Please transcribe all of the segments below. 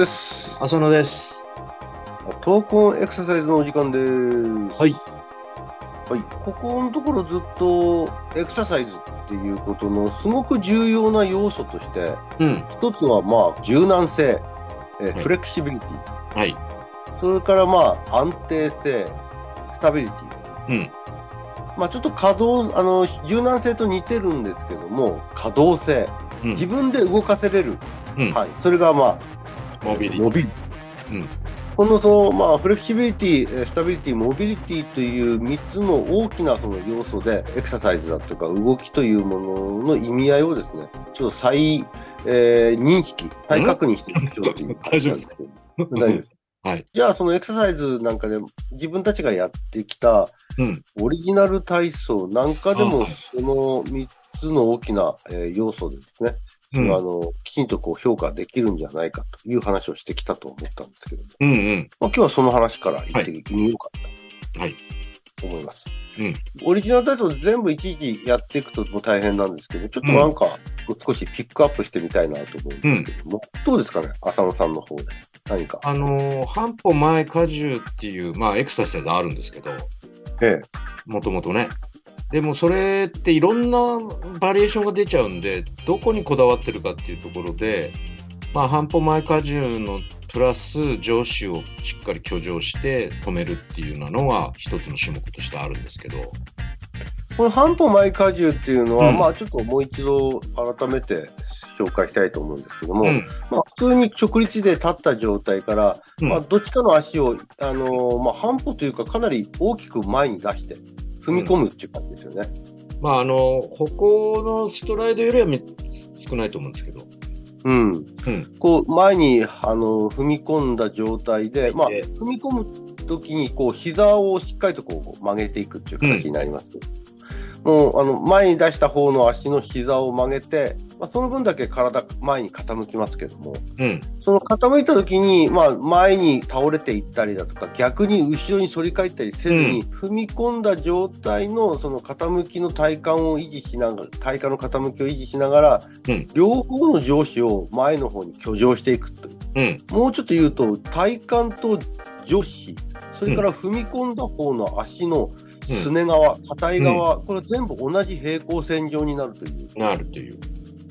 です。浅野です。闘魂エクササイズのお時間です。はい。はい。ここのところずっとエクササイズっていうことのすごく重要な要素として、うん。一つはまあ柔軟性、えーはいフレキシビリティ、はい。それからまあ安定性、スタビリティ。うん。まあちょっと可動、あの、柔軟性と似てるんですけども、可動性。うん自分で動かせれる。うんはい。それがまあ、モビリティモビリうん。このその、まあ、フレキシビリティ、えースタビリティ、モビリティという3つの大きなその要素で、エクササイズだとか動きというものの意味合いをですね、ちょっと再、えー認識、再確認していきましょうという大丈夫ですか？大丈夫です。はい。じゃあ、そのエクササイズなんかで自分たちがやってきたうん。オリジナル体操なんかでも、その3つの大きな、えー要素でですね、うん。あの、きちんとこう評価できるんじゃないかという話をしてきたと思ったんですけども、うん。うん。まあ、今日はその話から言ってみようかはい。と思います。うんオリジナルタイトル全部いちいちやっていくともう大変なんですけど、ちょっとなんか少しピックアップしてみたいなと思うんですけども、どうですかね、浅野さんの方で。何か。あのー、半歩前荷重っていう、まあ、エクササイズがあるんですけど、ええ。もともとね。でもそれっていろんなバリエーションが出ちゃうんで、どこにこだわってるかっていうところで、まあ、半歩前荷重のプラス上肢をしっかり挙上して止めるっていうのが一つの種目としてあるんですけど、この半歩前荷重っていうのは、うん。まあちょっともう一度改めて紹介したいと思うんですけども、うん。まあ普通に直立で立った状態から、うん。まあどっちかの足を、あのーまあ半歩というかかなり大きく前に出して踏み込むっていう感じですよね。まあ、あの、歩行のストライドよりはみ少ないと思うんですけど。うん。うん。こう前にあの踏み込んだ状態で、まあ、で踏み込むときにこう膝をしっかりとこう曲げていくっていう形になりますけど、もうあの前に出した方の足の膝を曲げて、まあ、その分だけ体前に傾きますけども、うん。その傾いたときに、まあ、前に倒れていったりだとか、逆に後ろに反り返ったりせずに、踏み込んだ状態のその傾きの体幹を維持しながら、体幹の傾きを維持しながら、うん両方の上肢を前の方に挙上していくという。うん。もうちょっと言うと、体幹と上肢、それから踏み込んだ方の足のすね側、硬い側、これ全部同じ平行線上になるという、なるという。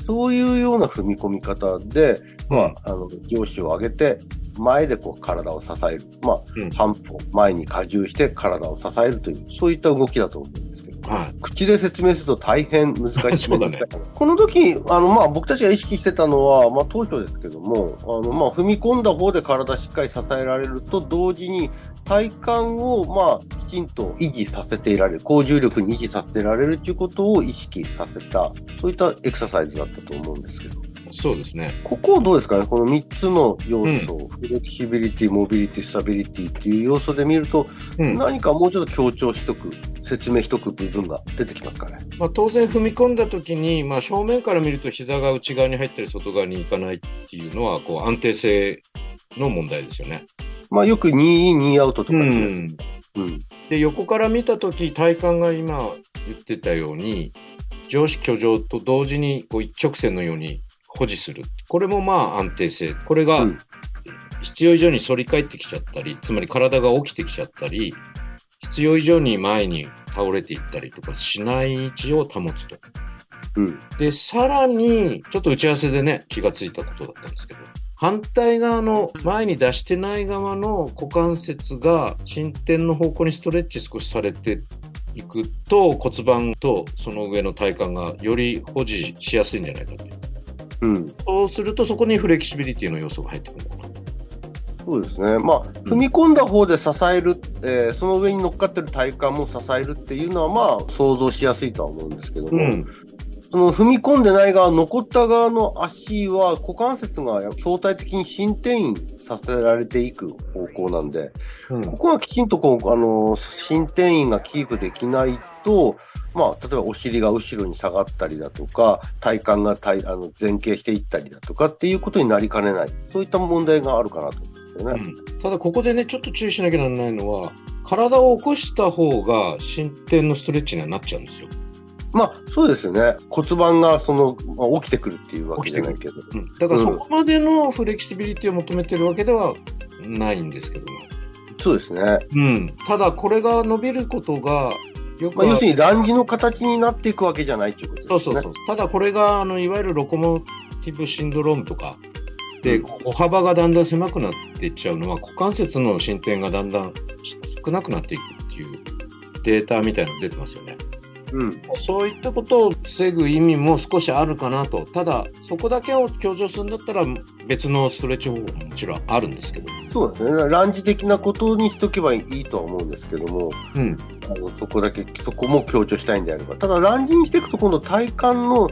そういうような踏み込み方で、まうん。あ、あの上肢を上げて、前でこう体を支える、まあうん。半歩前に荷重して体を支えるという、そういった動きだと思う。んです。はい。口で説明すると大変難しい。ね。この時あのまあ僕たちが意識してたのは、まあ、当初ですけどもあの、まあ、踏み込んだ方で体しっかり支えられると同時に体幹を、まあ、きちんと維持させていられる抗重力に維持させていられるということを意識させたそういったエクササイズだったと思うんですけどそうですね。ここをどうですかね？この3つの要素、フレキシビリティモビリティスタビリティっていう要素で見ると、うん。何かもうちょっと強調しとく説明しとく部分が出てきますかね？まあ、当然踏み込んだ時に、まあ、正面から見ると膝が内側に入ったり外側に行かないっていうのはこう安定性の問題ですよね。まあよく2イン、2アウトとかって、うん、うんで横から見た時体幹が今言ってたように上肢挙上と同時にこう一直線のように保持するこれもまあ安定性これがうん必要以上に反り返ってきちゃったりつまり体が起きてきちゃったり必要以上に前に倒れていったりとかしない位置を保つと。うんで、さらに、ちょっと打ち合わせでね、気がついたことだったんですけど、反対側の前に出してない側の股関節が進展の方向にストレッチ少しされていくと骨盤とその上の体幹がより保持しやすいんじゃないかという。うん、そうするとそこにフレキシビリティの要素が入ってくるのかな。そうですね、まあ、踏み込んだ方で支える、えーその上に乗っかってる体幹も支えるっていうのは、まあ、想像しやすいとは思うんですけども、うん。その踏み込んでない側、残った側の足は、股関節が相対的に進展員させられていく方向なんで、うんここはきちんとこう、あの、進展員がキープできないと、まあ、例えばお尻が後ろに下がったりだとか、体幹が体あの前傾していったりだとかっていうことになりかねない。そういった問題があるかなと思うんですよね。うんただここでね、ちょっと注意しなきゃならないのは、体を起こした方が進展のストレッチにはなっちゃうんですよ。まあ、そうですよね。骨盤がその、まあ、起きてくるっていうわけじゃないけど。うん、だからそこまでのフレキシビリティを求めてるわけではないんですけども。そうですね。うん。ただ、これが伸びることが、よくまあ、は要するに、ランジの形になっていくわけじゃないということですね。そうそうそう。ただこれが、あの、いわゆるロコモティブシンドロームとか、で、うん歩幅がだんだん狭くなっていっちゃうのは、股関節の進展がだんだん少なくなっていくっていうデータみたいなの出てますよね。うん。そういったことを防ぐ意味も少しあるかなと。ただ、そこだけを強調するんだったら、別のストレッチ方法ももちろんあるんですけど。そうですね。ランジ的なことにしとけばいいとは思うんですけども、うん。あのそこだけ、そこも強調したいんであれば。ただ、ランジにしていくと、今度体幹の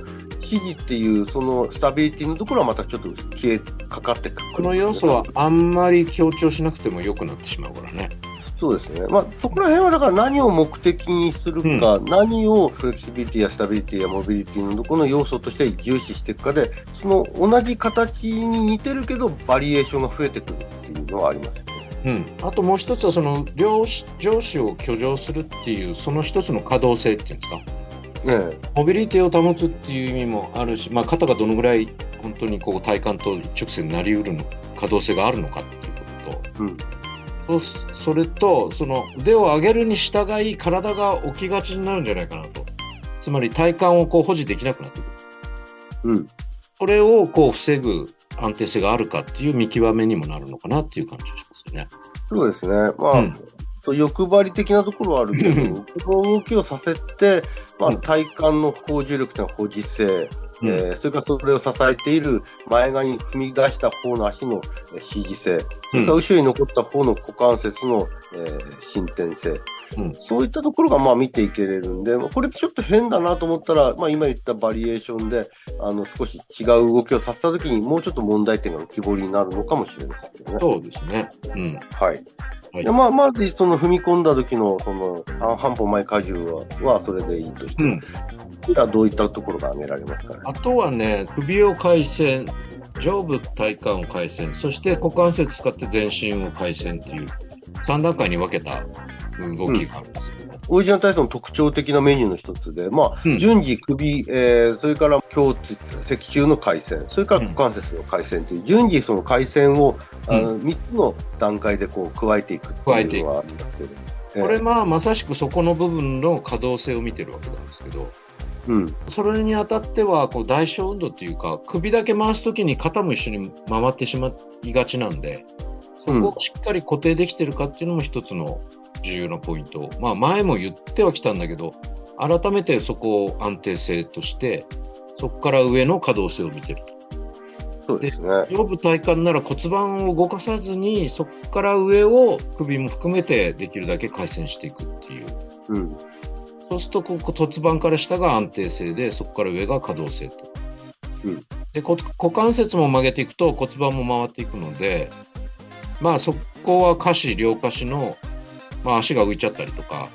支持っていう、そのスタビリティのところはまたちょっと消えかかってくる、この要素はあんまり強調しなくても良くなってしまうからね。そうですね。まあ、そこら辺はだから何を目的にするか、何をフレキシビリティやスタビリティやモビリティのどこの要素として重視していくかで、その同じ形に似てるけど、バリエーションが増えてくるっていうのはありますよね。うん、あともう一つはその上司上司を居上するっていうその一つの可動性っていうんですか？ねモビリティを保つっていう意味もあるし、まあ、肩がどのぐらい本当にこう体幹と一直線になりうるの可動性があるのかっていうことうん。とそそれとその腕を上げるに従い体が起きがちになるんじゃないかなとつまり体幹をこう保持できなくなってくるうん。それをこう防ぐ安定性があるかっていう見極めにもなるのかなっていう感じがしますよね。そうですね。まあ、うん欲張り的なところはあるけうんど、この動きをさせて、まあ、うん体幹の高重力というのは保持性、うんえーそれからそれを支えている前側に踏み出した方の足のえー支持性、それから後ろに残った方の股関節の、えー伸展性、うんそういったところがまあ見ていけれるんで、まあこれちょっと変だなと思ったら、まあ、今言ったバリエーションであの少し違う動きをさせたときに、もうちょっと問題点が浮き彫りになるのかもしれないですよね。そうですね。うん。はい。はい。でまあ、まず、その踏み込んだ時の、その、半半歩前荷重は、はそれでいいとして、うん。じゃあどういったところが挙げられますかね？あとはね、首を回旋、上部体幹を回旋、そして股関節使って全身を回旋っていう3段階に分けた動きがあるんですけど、オリジナル体操の特徴的なメニューの一つで、まあ、うん。順次首、えー、それから胸椎、脊柱の回旋、それから股関節の回旋という、順次その回旋を、あの3つの段階でこう加えていくっていうのがありますけど。えーこれまあまさしくそこの部分の可動性を見てるわけなんですけど、うん。それにあたってはこう大小運動っていうか、首だけ回すときに肩も一緒に回ってしまいがちなんで、そこをしっかり固定できてるかっていうのも一つの重要なポイント。まあ前も言ってはきたんだけど、改めてそこを安定性として、そこから上の可動性を見てると。そうですね。上部体幹なら骨盤を動かさずに、そこから上を首も含めてできるだけ回旋していくっていう。うん。そうするとここ骨盤から下が安定性で、そこから上が可動性と。うんでこ股関節も曲げていくと骨盤も回っていくので、まあそこは下肢、両下肢の、まあ、足が浮いちゃったりとか、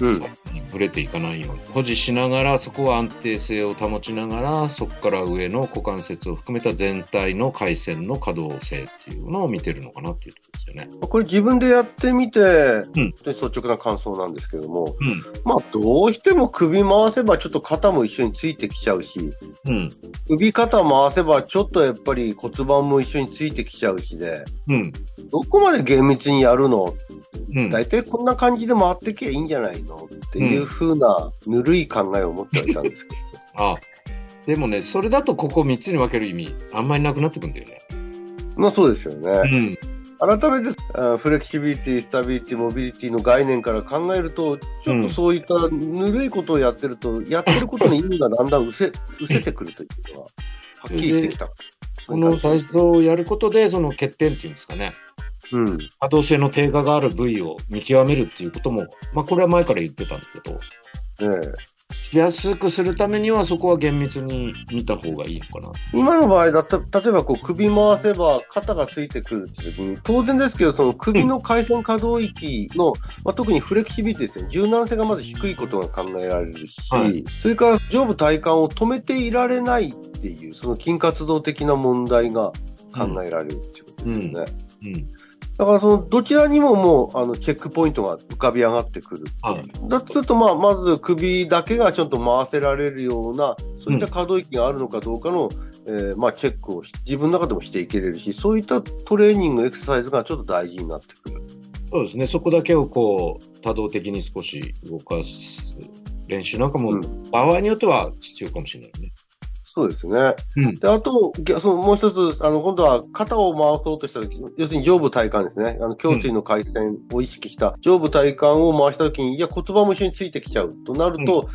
うん。ぶれていかないように。保持しながらそこは安定性を保ちながらそこから上の股関節を含めた全体の回線の可動性っていうのを見てるのかなっていうところですよね。これ自分でやってみて、ん。で率直な感想なんですけども、うん。まあどうしても首回せばちょっと肩も一緒についてきちゃうし、うん。首肩回せばちょっとやっぱり骨盤も一緒についてきちゃうしで、うん。どこまで厳密にやるの？うん。大体こんな感じで回ってきゃいいんじゃないの？っていう風なぬるい考えを持ってはいたんですけあでもねそれだとここ3つに分ける意味あんまりなくなってくんだよね。ど。まあそうですよね。うん改めてあフレキシビリティ、スタビリティ、モビリティの概念から考えると、ちょっとそういったぬるいことをやってると、やってることの意味がだんだん失せ失せてくるというのは、はっきりしてきた。この体操をやることでその欠点っていうんですかねうん。可動性の低下がある部位を見極めるっていうことも、まあ、これは前から言ってたんだけどええしやすくするためにはそこは厳密に見た方がいいのかな。今の場合だった例えばこう首回せば肩がついてくるって時に、当然ですけど、その首の回旋可動域の、まあ、特にフレキシビリティですね、柔軟性がまず低いことが考えられるし、はいそれから上部体幹を止めていられないっていう、その筋活動的な問題が考えられるっていうことですよね。うんだだからそのどちらにももうあのチェックポイントが浮かび上がってくる。はい。だとすると、まあ、まず首だけがちょっと回せられるような、そういった可動域があるのかどうかの、えーまあ、チェックをし自分の中でもしていけれるし、そういったトレーニング、エクササイズがちょっと大事になってくる。そうですね。そこだけをこう、多動的に少し動かす練習なんかも、うん場合によっては必要かもしれないね。そうですね。うん。で、あと、そのもう一つ、あの、今度は肩を回そうとしたとき、要するに上部体幹ですね。あの、胸椎の回線を意識した上部体幹を回したときに、いや、骨盤も一緒についてきちゃうとなると、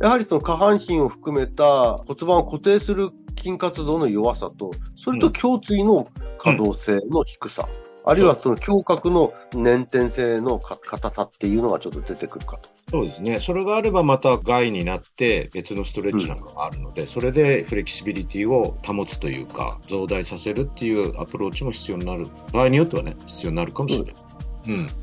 やはりその下半身を含めた骨盤を固定する筋活動の弱さと、それと胸椎の可動性の低さ、あるいはその胸郭の粘点性のか硬さっていうのがちょっと出てくるかと。そうですね。それがあればまた害になって別のストレッチなんかがあるので、それでフレキシビリティを保つというか、増大させるっていうアプローチも必要になる。場合によってはね、必要になるかもしれない。うん。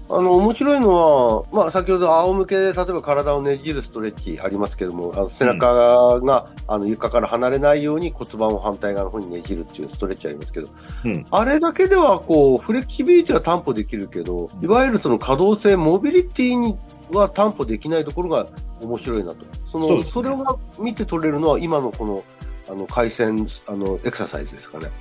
あの、面白いのは、まあ、先ほど仰向けで、例えば体をねじるストレッチありますけども、あの背中が、あの床から離れないように骨盤を反対側の方にねじるっていうストレッチありますけど、うんあれだけでは、こう、フレキシビリティは担保できるけど、いわゆるその可動性、モビリティには担保できないところが面白いなと。その、ねそれを見て取れるのは、今のこの、あの、回線、あの、エクササイズですかね。ね。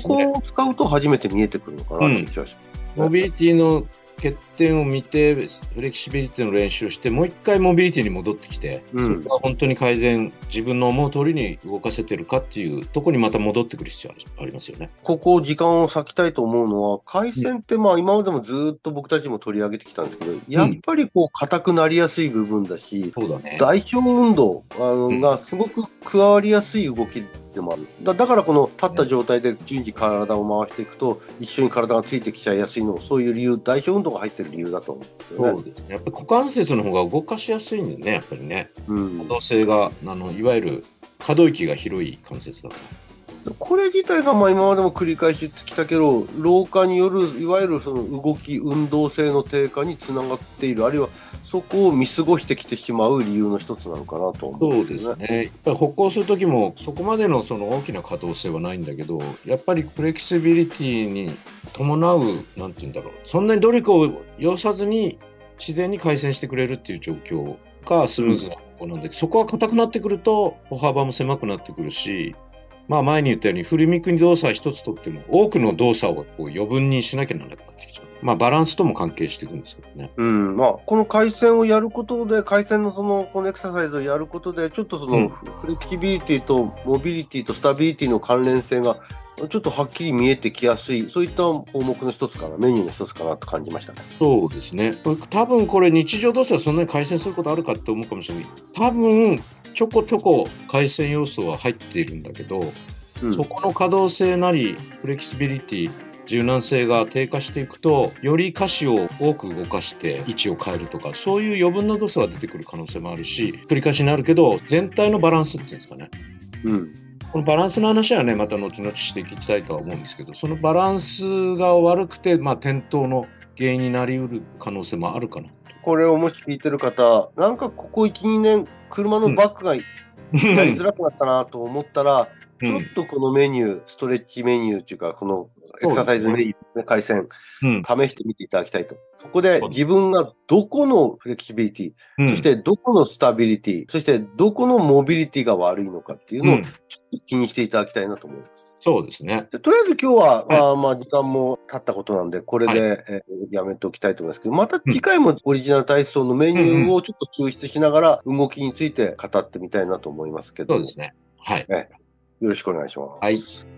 こを使うと初めて見えてくるのかなという気がします。モビリティの欠点を見て、フレキシビリティの練習をして、もう一回モビリティに戻ってきて、うんそれが本当に改善、自分の思う通りに動かせてるかっていうところにまた戻ってくる必要ありますよね。ここ、時間を割きたいと思うのは、回線ってまあ今までもずっと僕たちも取り上げてきたんですけど、やっぱりこう硬くなりやすい部分だし、そうだね。代表運動あのうんがすごく加わりやすい動きでもある。だだからこの立った状態で順次体を回していくと、一緒に体がついてきちゃいやすいのも、そういう理由、代表運動が入ってる理由だと思うんですよね。そうですね。やっぱり股関節の方が動かしやすいんでね、やっぱりね。うん可動性が、あの、いわゆる可動域が広い関節だから。これ自体がまあ今までも繰り返し言ってきたけど、老化によるいわゆるその動き、運動性の低下につながっている、あるいはそこを見過ごしてきてしまう理由の一つなのかなと思うんですね。やっぱり歩行するときも、そこまでのその大きな可動性はないんだけど、やっぱりフレキシビリティに伴う、なんて言うんだろう。そんなに努力を要さずに、自然に回旋してくれるっていう状況がスムーズな歩行なんで、そこが硬くなってくると、歩幅も狭くなってくるし、まあ前に言ったように、振り向く動作一つとっても、多くの動作をこう余分にしなきゃならなくなってきちゃう。まあバランスとも関係していくんですけどね。うん、まあ、この回線をやることで、回線のその、このエクササイズをやることで、ちょっとその、うんフレキシビリティとモビリティとスタビリティの関連性が、ちょっとはっきり見えてきやすい、そういった項目の一つかな、メニューの一つかなと感じましたね。そうですね。多分これ日常動作はそんなに回線することあるかって思うかもしれない。多分ちょこちょこ回線要素は入っているんだけど、うんそこの可動性なりフレキシビリティ、柔軟性が低下していくと、より下肢を多く動かして位置を変えるとか、そういう余分な動作が出てくる可能性もあるし、繰り返しになるけど、全体のバランスっていうんですかね。うんこのバランスの話はね、また後々していきたいとは思うんですけど、そのバランスが悪くて、まあ、転倒の原因になりうる可能性もあるかな。これをもし聞いてる方、なんかここ1、2年、車のバックがやりづらくなったなと思ったら、うんちょっとこのメニュー、ストレッチメニューっていうか、このエクササイズメニュー、ね、回線、うん。試してみていただきたいと。そこで自分がどこのフレキシビリティ、うん。そしてどこのスタビリティ、そしてどこのモビリティが悪いのかっていうのをうん。ちょっと気にしていただきたいなと思います。そうですね。でとりあえず今日は、はい。あーまあ時間も経ったことなんで、これで、はえーやめておきたいと思いますけど、また次回もオリジナル体操のメニューをちょっと抽出しながら動きについて語ってみたいなと思いますけど、そうですね。はい。よろしくお願いします。はい